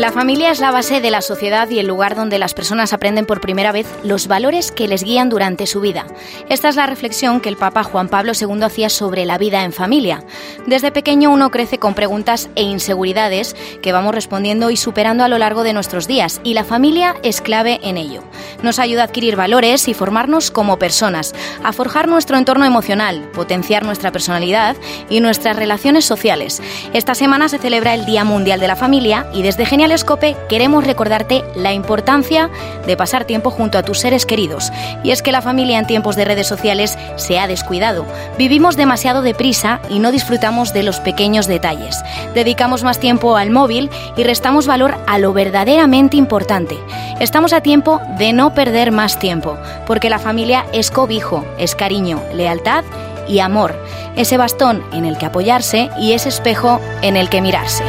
La familia es la base de la sociedad y el lugar donde las personas aprenden por primera vez los valores que les guían durante su vida. Esta es la reflexión que el Papa Juan Pablo II hacía sobre la vida en familia. Desde pequeño uno crece con preguntas e inseguridades que vamos respondiendo y superando a lo largo de nuestros días y la familia es clave en ello. Nos ayuda a adquirir valores y formarnos como personas, a forjar nuestro entorno emocional, potenciar nuestra personalidad y nuestras relaciones sociales. Esta semana se celebra el Día Mundial de la Familia y desde Genial Escope queremos recordarte la importancia de pasar tiempo junto a tus seres queridos. Y es que la familia en tiempos de redes sociales se ha descuidado. Vivimos demasiado deprisa y no disfrutamos de los pequeños detalles. Dedicamos más tiempo al móvil y restamos valor a lo verdaderamente importante. Estamos a tiempo de no perder más tiempo, porque la familia es cobijo, es cariño, lealtad y amor, ese bastón en el que apoyarse y ese espejo en el que mirarse.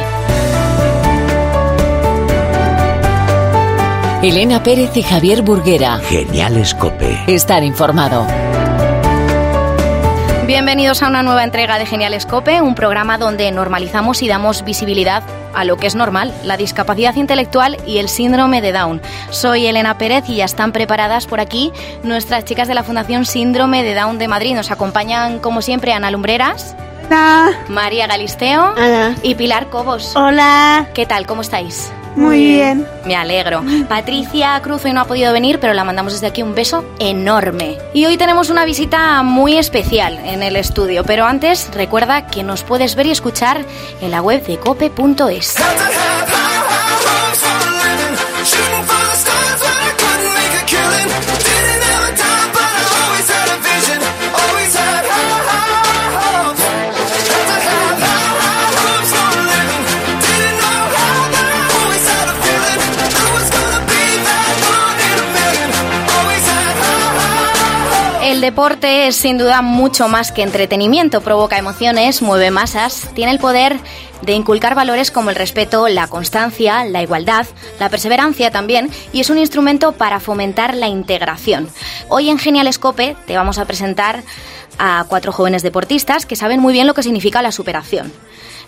Elena Pérez y Javier Burguera. Genial Escope. Estar informado. Bienvenidos a una nueva entrega de Genial Escope, un programa donde normalizamos y damos visibilidad a lo que es normal, la discapacidad intelectual y el síndrome de Down. Soy Elena Pérez y ya están preparadas por aquí nuestras chicas de la Fundación Síndrome de Down de Madrid. Nos acompañan, como siempre, Ana Lumbreras. Hola. María Galisteo. Hola. Y Pilar Cobos. Hola. ¿Qué tal? ¿Cómo estáis? Muy bien. Me alegro. Patricia Cruz hoy no ha podido venir, pero la mandamos desde aquí un beso enorme. Y hoy tenemos una visita muy especial en el estudio, pero antes recuerda que nos puedes ver y escuchar en la web de cope.es. deporte es sin duda mucho más que entretenimiento, provoca emociones, mueve masas, tiene el poder de inculcar valores como el respeto, la constancia, la igualdad, la perseverancia también, y es un instrumento para fomentar la integración. Hoy en Genial Escope te vamos a presentar a cuatro jóvenes deportistas que saben muy bien lo que significa la superación.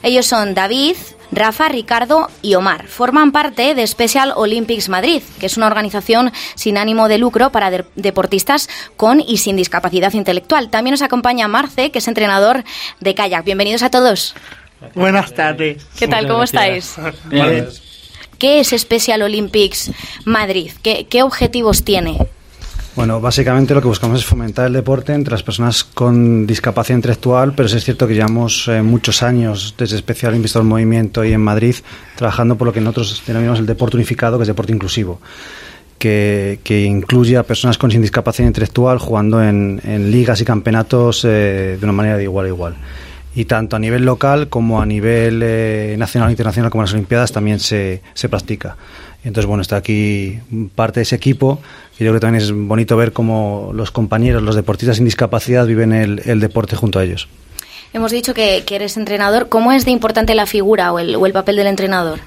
Ellos son David, Rafa, Ricardo y Omar. Forman parte de Special Olympics Madrid, que es una organización sin ánimo de lucro para de deportistas con y sin discapacidad intelectual. También nos acompaña Marce, que es entrenador de kayak. Bienvenidos a todos. Buenas tardes. ¿Qué tal? ¿Cómo estáis? Bien. ¿Qué es Special Olympics Madrid? ¿Qué, qué objetivos tiene? Bueno, básicamente lo que buscamos es fomentar el deporte entre las personas con discapacidad intelectual, pero es cierto que llevamos eh, muchos años desde Especial Invistor Movimiento y en Madrid trabajando por lo que nosotros denominamos el deporte unificado, que es deporte inclusivo, que, que incluye a personas con discapacidad intelectual jugando en, en ligas y campeonatos eh, de una manera de igual a igual. Y tanto a nivel local como a nivel eh, nacional e internacional como en las Olimpiadas también se, se practica. Entonces, bueno, está aquí parte de ese equipo. Y yo creo que también es bonito ver cómo los compañeros, los deportistas sin discapacidad, viven el, el deporte junto a ellos. Hemos dicho que, que, eres entrenador. ¿Cómo es de importante la figura o el, o el papel del entrenador?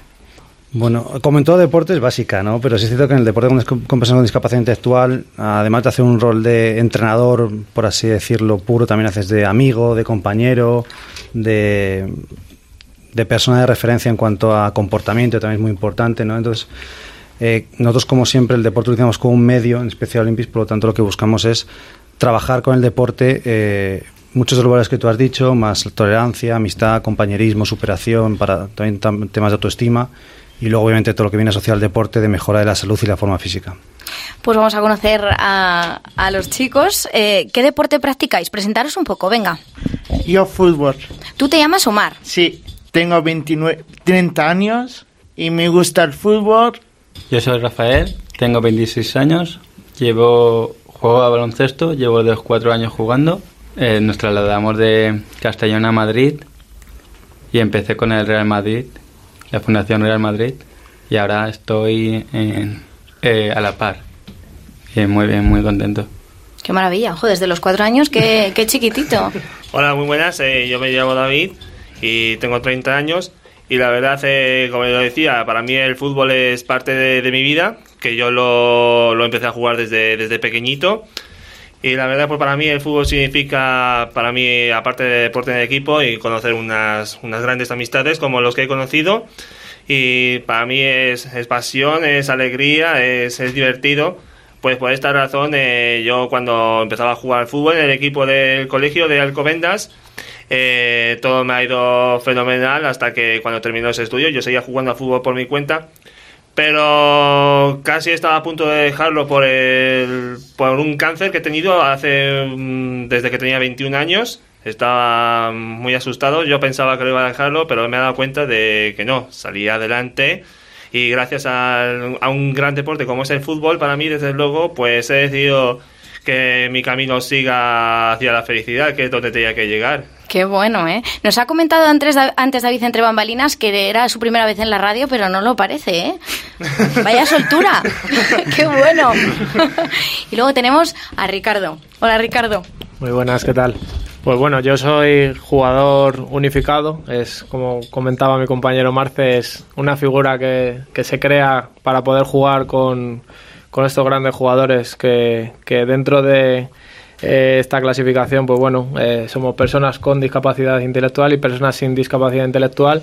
Bueno, como en todo deporte es básica, ¿no? Pero sí es cierto que en el deporte con, con personas con discapacidad intelectual, además de hacer un rol de entrenador, por así decirlo, puro, también haces de amigo, de compañero, de, de persona de referencia en cuanto a comportamiento, también es muy importante, ¿no? Entonces, eh, nosotros, como siempre, el deporte lo utilizamos como un medio, en especial Olympics, por lo tanto, lo que buscamos es trabajar con el deporte eh, muchos de los valores que tú has dicho, más tolerancia, amistad, compañerismo, superación, para también temas de autoestima y luego, obviamente, todo lo que viene asociado al deporte de mejora de la salud y la forma física. Pues vamos a conocer a, a los chicos. Eh, ¿Qué deporte practicáis? Presentaros un poco, venga. Yo fútbol. ¿Tú te llamas Omar? Sí, tengo 29, 30 años y me gusta el fútbol. Yo soy Rafael, tengo 26 años, llevo juego a baloncesto, llevo de los cuatro años jugando. Eh, nos trasladamos de Castellón a Madrid y empecé con el Real Madrid, la Fundación Real Madrid, y ahora estoy en, eh, a la par. Muy bien, muy contento. Qué maravilla, ojo, desde los cuatro años, qué, qué chiquitito. Hola, muy buenas, eh, yo me llamo David y tengo 30 años y la verdad, eh, como yo decía, para mí el fútbol es parte de, de mi vida, que yo lo, lo, empecé a jugar desde, desde pequeñito Y la verdad, pues para mí el fútbol significa, para mí, aparte de deporte en equipo y conocer unas, unas grandes amistades como los que he conocido. Y para mí es, es pasión, es alegría, es, es divertido. Pues por esta razón, eh, yo cuando empezaba a jugar al fútbol en el equipo del colegio de Alcobendas, eh, todo me ha ido fenomenal hasta que cuando terminó ese estudio yo seguía jugando al fútbol por mi cuenta pero casi estaba a punto de dejarlo por el, un cáncer que he tenido hace mm, desde que tenía 21 años estaba muy asustado yo pensaba que lo iba a dejarlo pero me he dado cuenta de que no salí adelante y gracias a, a un gran deporte como es el fútbol para mí desde luego pues he decidido que mi camino siga hacia la felicidad, que es donde tenía que llegar. Qué bueno, ¿eh? Nos ha comentado antes, antes David entre bambalinas que era su primera vez en la radio, pero no lo parece, ¿eh? Vaya soltura. Qué bueno. y luego tenemos a Ricardo. Hola, Ricardo. Muy buenas, ¿qué tal? Pues bueno, yo soy jugador unificado, es como comentaba mi compañero Marce, es una figura que, que se crea para poder jugar con, con estos grandes jugadores que, que dentro de eh, esta clasificación, pues bueno, eh, somos personas con discapacidad intelectual y personas sin discapacidad intelectual.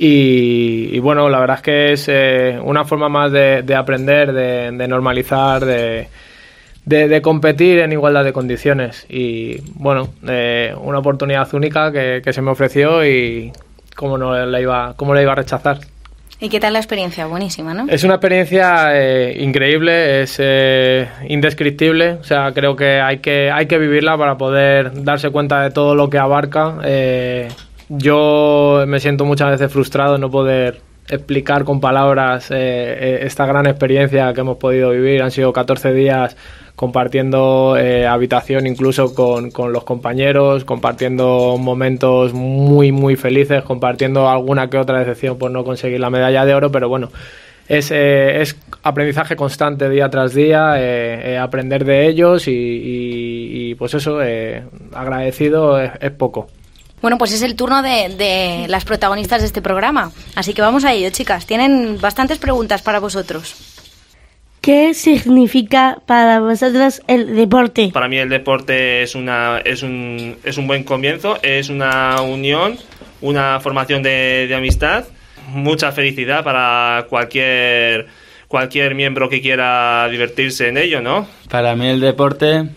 Y, bueno, la verdad es que es eh, una forma más de, de aprender, de, normalizar, de, de, competir en igualdad de condiciones. Y bueno, una oportunidad única que, que, se me ofreció y cómo no la iba, cómo la iba a rechazar. ¿Y qué tal la experiencia? Buenísima, ¿no? Es una experiencia eh, increíble, es eh, indescriptible. O sea, creo que hay, que hay que vivirla para poder darse cuenta de todo lo que abarca. Eh, yo me siento muchas veces frustrado de no poder explicar con palabras eh, esta gran experiencia que hemos podido vivir. Han sido 14 días compartiendo eh, habitación incluso con, con, los compañeros, compartiendo momentos muy, muy felices, compartiendo alguna que otra decepción por no conseguir la medalla de oro, pero bueno, es, eh, es aprendizaje constante día tras día, eh, eh aprender de ellos y, y, pues eso, eh, agradecido es, es, poco. Bueno, pues es el turno de, de las protagonistas de este programa, así que vamos a ello, chicas. Tienen bastantes preguntas para vosotros. ¿Qué significa para vosotros el deporte? Para mí el deporte es, una, es, un, es un buen comienzo, es una unión, una formación de, de amistad, mucha felicidad para cualquier, cualquier miembro que quiera divertirse en ello, ¿no? Para mí el deporte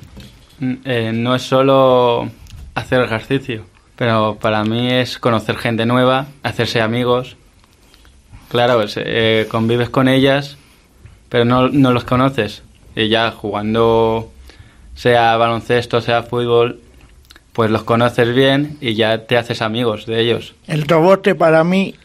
eh, no es solo hacer ejercicio, pero para mí es conocer gente nueva, hacerse amigos. Claro, eh, convives con ellas pero no, no los conoces. Y ya jugando, sea baloncesto, sea fútbol, pues los conoces bien y ya te haces amigos de ellos. El deporte para mí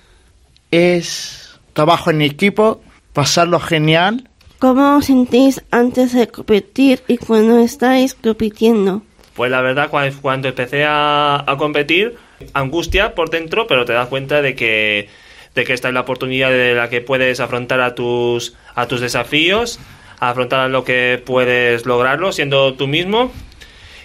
es trabajo en equipo, pasarlo genial. ¿Cómo os sentís antes de competir y cuando estáis compitiendo? Pues la verdad, cuando, cuando empecé a, a competir, angustia por dentro, pero te das cuenta de que de que esta es la oportunidad de la que puedes afrontar a tus, a tus desafíos, a afrontar lo que puedes lograrlo siendo tú mismo.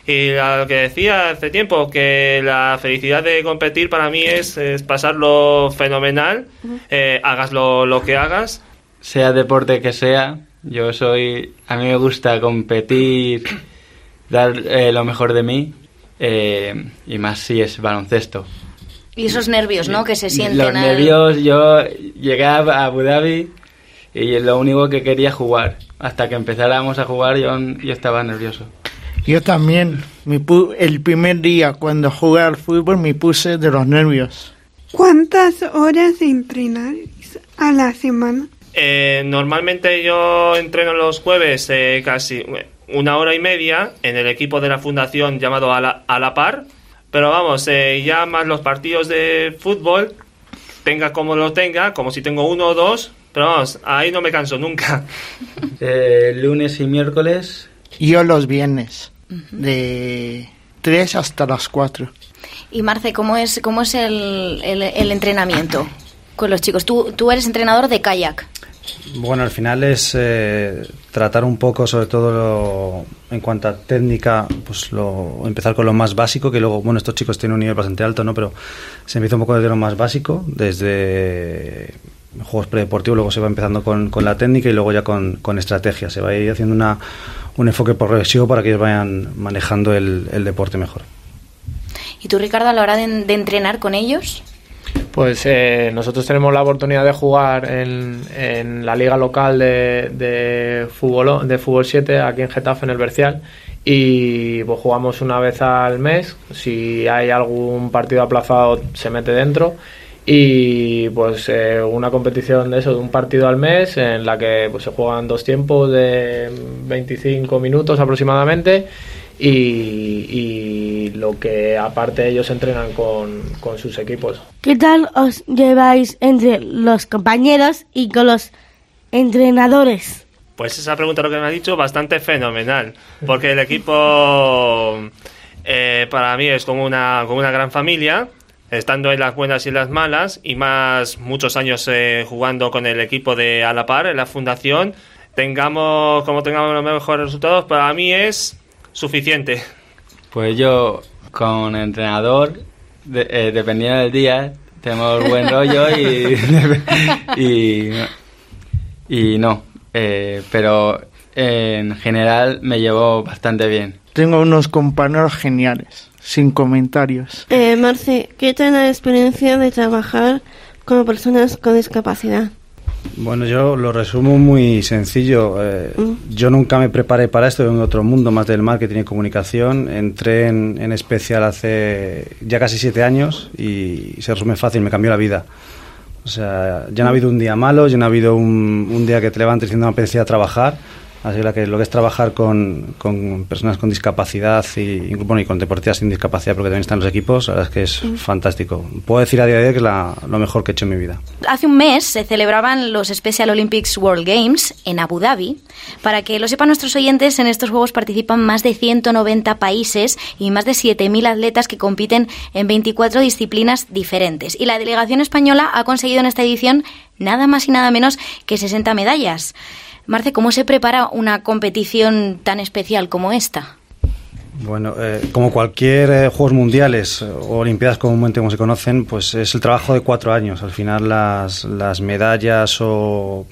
Y lo que decía hace tiempo, que la felicidad de competir para mí es, es pasarlo fenomenal, eh, hagas lo, lo, que hagas. Sea deporte que sea, yo soy, a mí me gusta competir, dar eh, lo mejor de mí, eh, y más si es baloncesto. Y esos nervios, ¿no? Que se sienten. Los nervios, yo llegué a Abu Dhabi y lo único que quería jugar. Hasta que empezáramos a jugar yo, yo estaba nervioso. Yo también. Me el primer día cuando jugué al fútbol me puse de los nervios. ¿Cuántas horas entrenáis a la semana? Eh, normalmente yo entreno los jueves eh, casi una hora y media en el equipo de la fundación llamado A la, a la Par pero vamos, eh, ya más los partidos de fútbol, tenga como lo tenga, como si tengo uno o dos, pero vamos, ahí no me canso nunca. Eh, lunes y miércoles. Yo los viernes, uh -huh. de 3 hasta las 4. Y Marce, ¿cómo es, cómo es el, el, el entrenamiento con los chicos? Tú, tú eres entrenador de kayak. Bueno, al final es eh, tratar un poco, sobre todo lo, en cuanto a técnica, pues lo, empezar con lo más básico, que luego, bueno, estos chicos tienen un nivel bastante alto, ¿no? Pero se empieza un poco desde lo más básico, desde juegos predeportivos, luego se va empezando con, la técnica y luego ya con, estrategia. Se va a ir haciendo una, un enfoque progresivo para que ellos vayan manejando el, el deporte mejor. ¿Y tú, Ricardo, a la hora de entrenar con ellos? Pues eh, nosotros tenemos la oportunidad de jugar en, la liga local de, de, fútbol, de fútbol 7 aquí en Getafe, en el Bercial, y pues, jugamos una vez al mes. Si hay algún partido aplazado, se mete dentro. Y pues eh, una competición de eso, de un partido al mes, en la que pues, se juegan dos tiempos de 25 minutos aproximadamente. Y, y lo que aparte ellos entrenan con, con sus equipos. ¿Qué tal os lleváis entre los compañeros y con los entrenadores? Pues esa pregunta lo que me ha dicho bastante fenomenal, porque el equipo eh, para mí es como una, como una gran familia, estando en las buenas y en las malas, y más muchos años eh, jugando con el equipo de Alapar en la fundación, tengamos como tengamos los mejores resultados, para mí es suficiente. Pues yo con el entrenador, de, eh, dependiendo del día, tenemos buen rollo y, y, y no, eh, pero en general me llevo bastante bien. Tengo unos compañeros geniales, sin comentarios. Eh, Marce, ¿qué tal la experiencia de trabajar con personas con discapacidad? Bueno, yo lo resumo muy sencillo. Eh, Mm. Yo nunca me preparé para esto, en otro mundo más del marketing y comunicación. Entré en, en especial hace ya casi siete años y se resume fácil, me cambió la vida. O sea, ya no ha habido un día malo, ya no ha habido un, un día que te levantes diciendo me apetecía trabajar. Así que, lo que es trabajar con, con personas con discapacidad y, bueno, y con deportistas sin discapacidad, porque también están los equipos, la verdad es que es fantástico. Puedo decir a día de hoy que es la- lo mejor que he hecho en mi vida. Hace un mes se celebraban los Special Olympics World Games en Abu Dhabi. Para que lo sepan nuestros oyentes, en estos Juegos participan más de 190 países y más de 7.000 atletas que compiten en 24 disciplinas diferentes. Y la delegación española ha conseguido en esta edición nada más y nada menos que 60 medallas. Marce, ¿cómo se prepara una competición tan especial como esta? Bueno, eh, como cualquier eh, Juegos Mundiales eh, o Olimpiadas comúnmente como se conocen, pues es el trabajo de cuatro años. Al final las, las medallas o,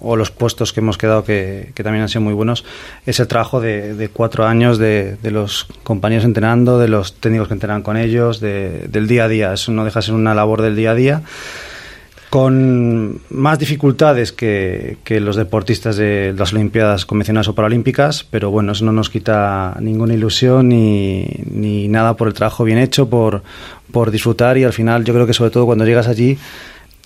o los puestos que hemos quedado, que, que también han sido muy buenos, es el trabajo de, de cuatro años de, de los compañeros entrenando, de los técnicos que entrenan con ellos, de- del día a día. Eso no deja de ser una labor del día a día con más dificultades que, que los deportistas de las Olimpiadas convencionales o paralímpicas, pero bueno, eso no nos quita ninguna ilusión ni, ni nada por el trabajo bien hecho, por, por disfrutar y al final yo creo que sobre todo cuando llegas allí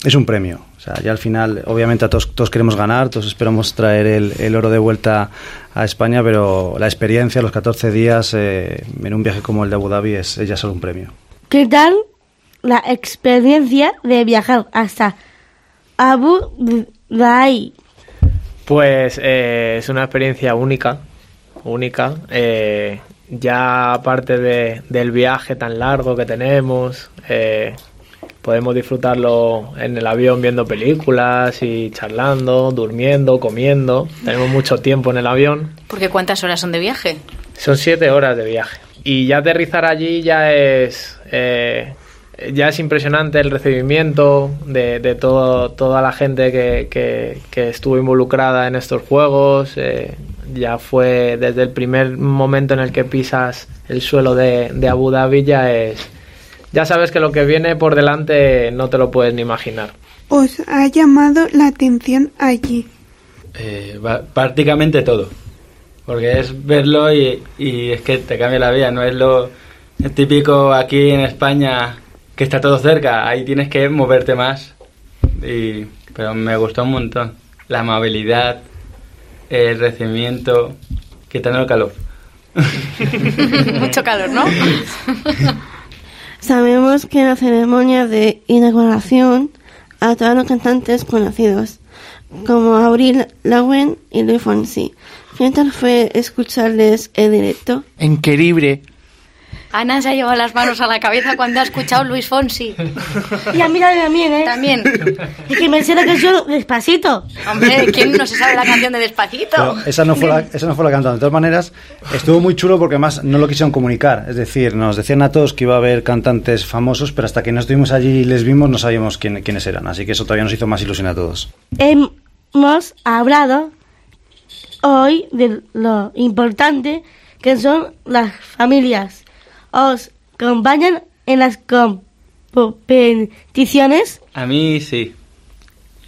es un premio. O sea, ya al final, obviamente a todos, todos queremos ganar, todos esperamos traer el, el oro de vuelta a España, pero la experiencia, los 14 días eh, en un viaje como el de Abu Dhabi es, es ya solo un premio. ¿Qué tal la experiencia de viajar hasta Abu Dhabi? Pues eh, es una experiencia única, única. eh, ya aparte de, del viaje tan largo que tenemos, eh, podemos disfrutarlo en el avión viendo películas y charlando, durmiendo, comiendo. Tenemos mucho tiempo en el avión. Porque ¿cuántas horas son de viaje? Son siete horas de viaje. Y ya aterrizar allí ya es. eh, ya es impresionante el recibimiento de, de todo, toda la gente que, que- que estuvo involucrada en estos juegos. eh, ya fue desde el primer momento en el que pisas el suelo de, de Abu Dhabi, ya es. Ya sabes que lo que viene por delante no te lo puedes ni imaginar. ¿Os ha llamado la atención allí? Eh, prácticamente todo. Porque es verlo y, y es que te cambia la vida. No es lo típico aquí en España que está todo cerca. Ahí tienes que moverte más. Y, pero me gustó un montón. La amabilidad, el recibimiento, quitando el calor. Mucho calor, ¿no? Sabemos que en la ceremonia de inauguración actuaron cantantes conocidos como Avril Lawen y Luis Fonsi. ¿Qué tal fue escucharles en directo? Increíble. Ana se ha llevado las manos a la cabeza cuando ha escuchado Luis Fonsi. Y a mí también, ¿eh? También. Es que me sé la canción despacito. Hombre, ¿quién no se sabe la canción de Despacito? Pero esa no fue la, esa no fue la cantante. De todas maneras, estuvo muy chulo porque además no lo quisieron comunicar. Es decir, nos decían a todos que iba a haber cantantes famosos, pero hasta que no estuvimos allí y les vimos no sabíamos quién- quiénes eran. Así que eso todavía nos hizo más ilusión a todos. Hemos hablado hoy de lo importante que son las familias. ¿Os acompañan en las competiciones? A mí sí.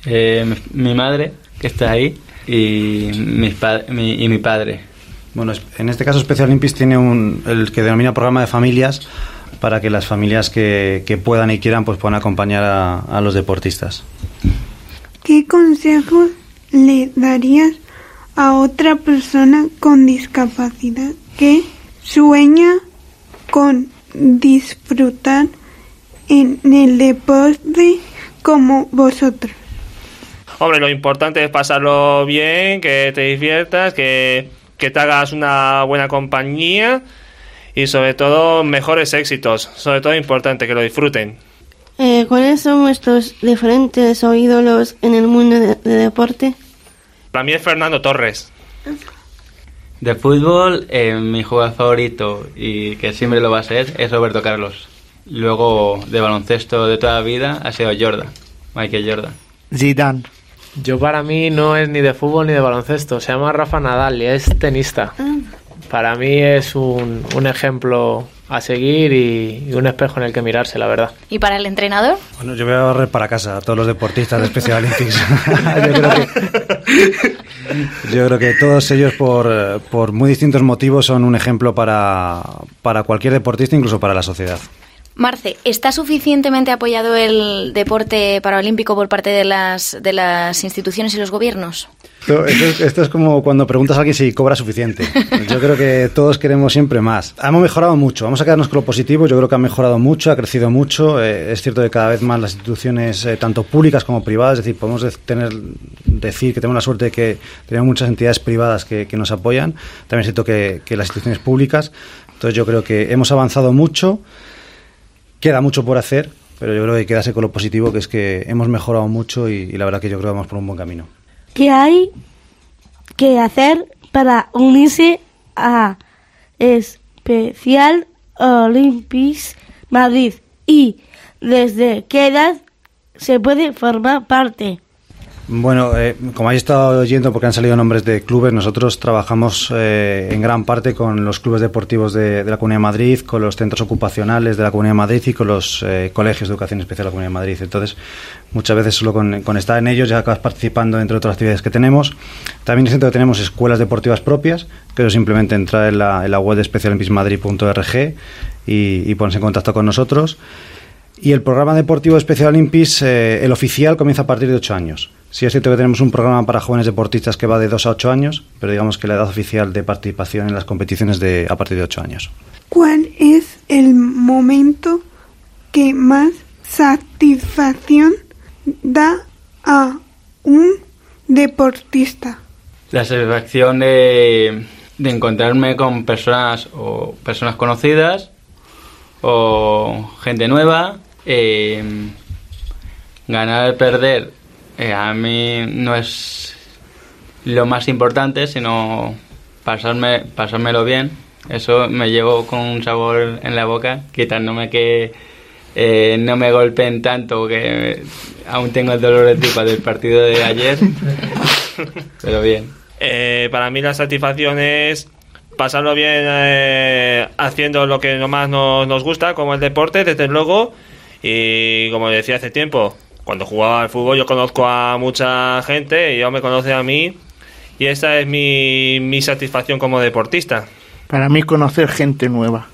Eh, mi, mi madre, que está ahí, y, mis pa- mi, y mi padre. Bueno, en este caso Special Olympics tiene un, el que denomina programa de familias para que las familias que, que puedan y quieran pues puedan acompañar a, a los deportistas. ¿Qué consejos le darías a otra persona con discapacidad que sueña con disfrutar en el deporte como vosotros? Hombre, lo importante es pasarlo bien, que te diviertas, que, que te hagas una buena compañía y sobre todo mejores éxitos. Sobre todo importante que lo disfruten. Eh, ¿Cuáles son vuestros diferentes o ídolos en el mundo de, de deporte? Para mí es Fernando Torres. De fútbol, eh, mi jugador favorito, y que siempre lo va a ser, es Roberto Carlos. Luego, de baloncesto de toda la vida, ha sido Jordan, Michael Jordan. Zidane. Yo para mí no es ni de fútbol ni de baloncesto, se llama Rafa Nadal y es tenista. Para mí es un, un ejemplo a seguir y, y un espejo en el que mirarse, la verdad. ¿Y para el entrenador? Bueno, yo voy a barrer para casa a todos los deportistas de Special Olympics. yo, creo que, yo creo que todos ellos, por, por muy distintos motivos, son un ejemplo para, para cualquier deportista, incluso para la sociedad. Marce, ¿está suficientemente apoyado el deporte paralímpico por parte de las, instituciones y los gobiernos? Esto, es, como cuando preguntas a alguien si cobra suficiente. Yo creo que todos queremos siempre más. Hemos mejorado mucho. Vamos a quedarnos con lo positivo. Yo creo que ha mejorado mucho, ha crecido mucho. Eh, es cierto que cada vez más las instituciones, eh, tanto públicas como privadas, es decir, podemos de- tener, decir que tenemos la suerte de que tenemos muchas entidades privadas que, que nos apoyan. También es cierto que, que las instituciones públicas. Entonces yo creo que hemos avanzado mucho. Queda mucho por hacer, pero yo creo que quedarse con lo positivo, que es que hemos mejorado mucho y, y la verdad que yo creo que vamos por un buen camino. ¿Qué hay que hacer para unirse a Especial Olympics Madrid? ¿Y desde qué edad se puede formar parte? Bueno, eh, como habéis estado oyendo, porque han salido nombres de clubes, nosotros trabajamos eh, en gran parte con los clubes deportivos de, de la Comunidad de Madrid, con los centros ocupacionales de la Comunidad de Madrid y con los eh, colegios de educación especial de la Comunidad de Madrid. Entonces, muchas veces solo con, con estar en ellos ya acabas participando entre otras actividades que tenemos. También es cierto que tenemos escuelas deportivas propias, que es simplemente entrar en la, en la web de especialimpismadrid.org y, y ponerse en contacto con nosotros. Y el programa deportivo de Special Olympics, eh, el oficial, comienza a partir de 8 años. Sí es cierto que tenemos un programa para jóvenes deportistas que va de 2 a 8 años, pero digamos que la edad oficial de participación en las competiciones de a partir de 8 años. ¿Cuál es el momento que más satisfacción da a un deportista? La satisfacción de, de encontrarme con personas o personas conocidas o gente nueva. eh, ganar o perder eh, a mí no es lo más importante, sino pasarme, pasármelo bien. Eso me llevo con un sabor en la boca, quitándome que eh, no me golpeen tanto que aún tengo el dolor de tripa del partido de ayer. Pero bien. Eh, para mí la satisfacción es pasarlo bien eh, haciendo lo que más nos, nos gusta, como el deporte, desde luego. Y como decía hace tiempo, cuando jugaba al fútbol yo conozco a mucha gente y ellos me conocen a mí. Y esa es mi, mi satisfacción como deportista. Para mí conocer gente nueva.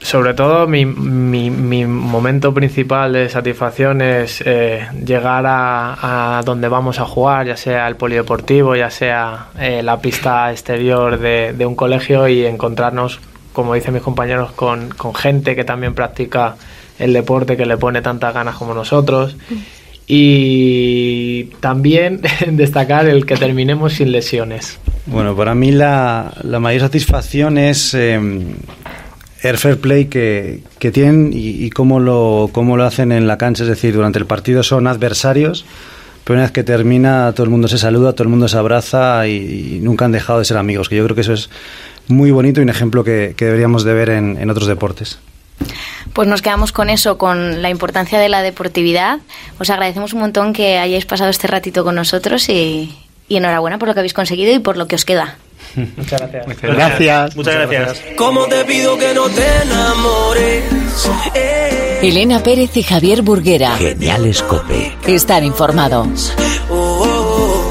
Sobre todo mi, mi, mi momento principal de satisfacción es eh, llegar a, a donde vamos a jugar, ya sea el polideportivo, ya sea eh, la pista exterior de, de un colegio y encontrarnos, como dicen mis compañeros, con, con gente que también practica el deporte, que le pone tantas ganas como nosotros. Y también destacar el que terminemos sin lesiones. Bueno, para mí la, la mayor satisfacción es, eh, el fair play que, que tienen y, y cómo, lo, cómo lo hacen en la cancha. Es decir, durante el partido son adversarios, pero una vez que termina todo el mundo se saluda, todo el mundo se abraza y, y nunca han dejado de ser amigos, que yo creo que eso es muy bonito y un ejemplo que, que deberíamos de ver en, en otros deportes. Pues nos quedamos con eso, con la importancia de la deportividad. Os agradecemos un montón que hayáis pasado este ratito con nosotros y, y enhorabuena por lo que habéis conseguido y por lo que os queda. Muchas gracias. Gracias. Muchas gracias. ¿Cómo te pido que no te enamores? Eh, Elena Pérez y Javier Burguera. Genial Cope. Estar informado. Oh, oh,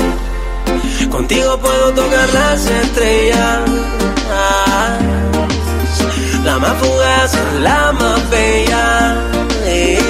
oh. Contigo puedo tocar las estrellas. La más fugaz, la más bella. Eh.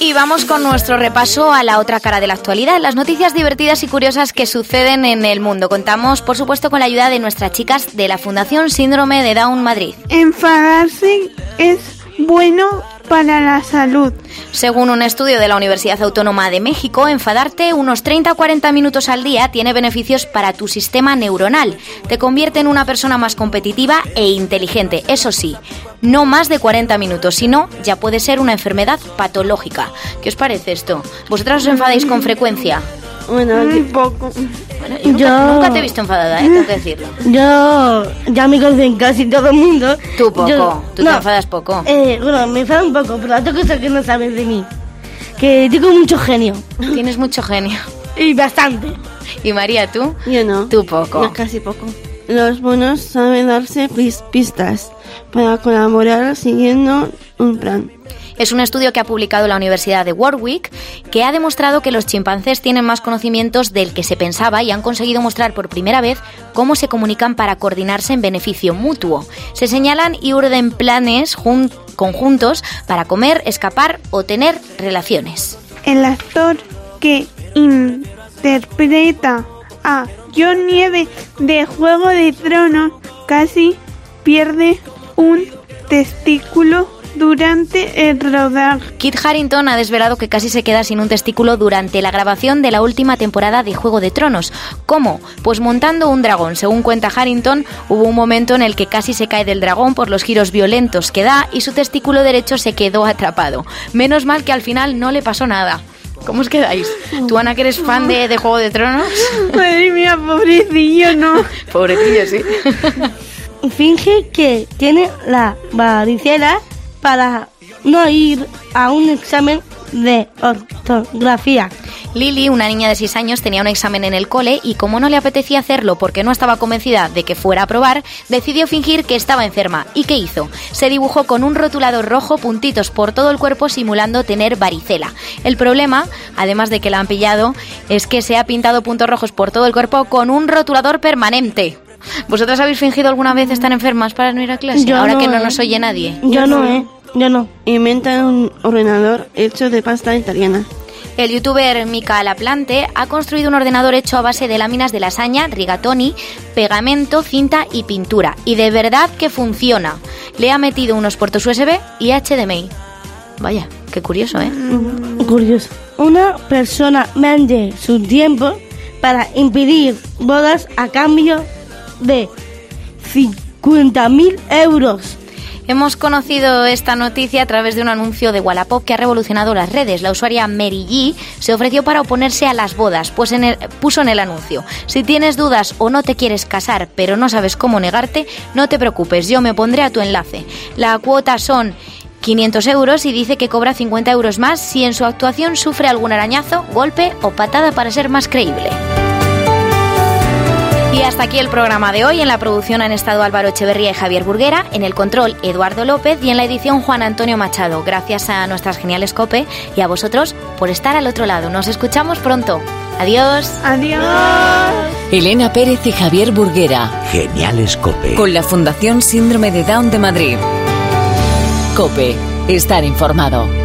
Y vamos con nuestro repaso a la otra cara de la actualidad, las noticias divertidas y curiosas que suceden en el mundo. Contamos, por supuesto, con la ayuda de nuestras chicas de la Fundación Síndrome de Down Madrid. Enfadarse es bueno para la salud. Según un estudio de la Universidad Autónoma de México, enfadarte unos 30-40 minutos al día tiene beneficios para tu sistema neuronal. Te convierte en una persona más competitiva e inteligente. Eso sí, no más de 40 minutos, si no, ya puede ser una enfermedad patológica. ¿Qué os parece esto? ¿Vosotras os enfadáis con frecuencia? Bueno, Un poco. Bueno, yo nunca, Yo- nunca te he visto enfadada, ¿eh? tengo que decirlo. Yo ya me conocen casi todo el mundo. Tú poco, Yo- tú te enfadas poco. Eh, bueno, me enfado un poco, pero otra cosa que no sabes de mí. Que tengo mucho genio. Tienes mucho genio. Y bastante. Y María, ¿tú? yo no. Tú poco. Yo casi poco. Los buenos saben darse pis- pistas para colaborar siguiendo un plan. Es un estudio que ha publicado la Universidad de Warwick que ha demostrado que los chimpancés tienen más conocimientos del que se pensaba y han conseguido mostrar por primera vez cómo se comunican para coordinarse en beneficio mutuo. Se señalan y urden planes jun- conjuntos para comer, escapar o tener relaciones. El actor que interpreta a John Nieve de Juego de Tronos casi pierde un testículo durante el rodaje. Kit Harrington ha desvelado que casi se queda sin un testículo durante la grabación de la última temporada de Juego de Tronos. ¿Cómo? Pues montando un dragón. Según cuenta Harrington, hubo un momento en el que casi se cae del dragón por los giros violentos que da y su testículo derecho se quedó atrapado. Menos mal que al final no le pasó nada. ¿Cómo os quedáis? ¿Tú, Ana, que eres fan de, de Juego de Tronos? Madre mía, pobrecillo, no. Pobrecillo, sí. Finge que tiene la varicela para no ir a un examen de ortografía. Lily, una niña de 6 años, tenía un examen en el cole y como no le apetecía hacerlo porque no estaba convencida de que fuera a probar, decidió fingir que estaba enferma. ¿Y qué hizo? Se dibujó con un rotulador rojo puntitos por todo el cuerpo simulando tener varicela. El problema, además de que la han pillado, es que se ha pintado puntos rojos por todo el cuerpo con un rotulador permanente. ¿Vosotras habéis fingido alguna vez estar enfermas para no ir a clase? Yo Ahora no, que no ¿eh? nos oye nadie. Yo no, ¿eh? Yo no. Inventan un ordenador hecho de pasta italiana. El youtuber Mika Laplante ha construido un ordenador hecho a base de láminas de lasaña, rigatoni, pegamento, cinta y pintura. Y de verdad que funciona. Le ha metido unos puertos USB y HDMI. Vaya, qué curioso, ¿eh? Curioso. Una persona vende su tiempo para impedir bodas a cambio de 50.000 euros. Hemos conocido esta noticia a través de un anuncio de Wallapop que ha revolucionado las redes. La usuaria Mary G se ofreció para oponerse a las bodas, pues en el- puso en el anuncio, si tienes dudas o no te quieres casar pero no sabes cómo negarte, no te preocupes, yo me pondré a tu enlace. La cuota son 500 euros y dice que cobra 50 euros más si en su actuación sufre algún arañazo, golpe o patada para ser más creíble. Y hasta aquí el programa de hoy. En la producción han estado Álvaro Echeverría y Javier Burguera, en el control Eduardo López y en la edición Juan Antonio Machado. Gracias a nuestras geniales COPE y a vosotros por estar al otro lado. Nos escuchamos pronto. Adiós. Adiós. Elena Pérez y Javier Burguera. Genial Cope. Con la Fundación Síndrome de Down de Madrid. Cope. Estar informado.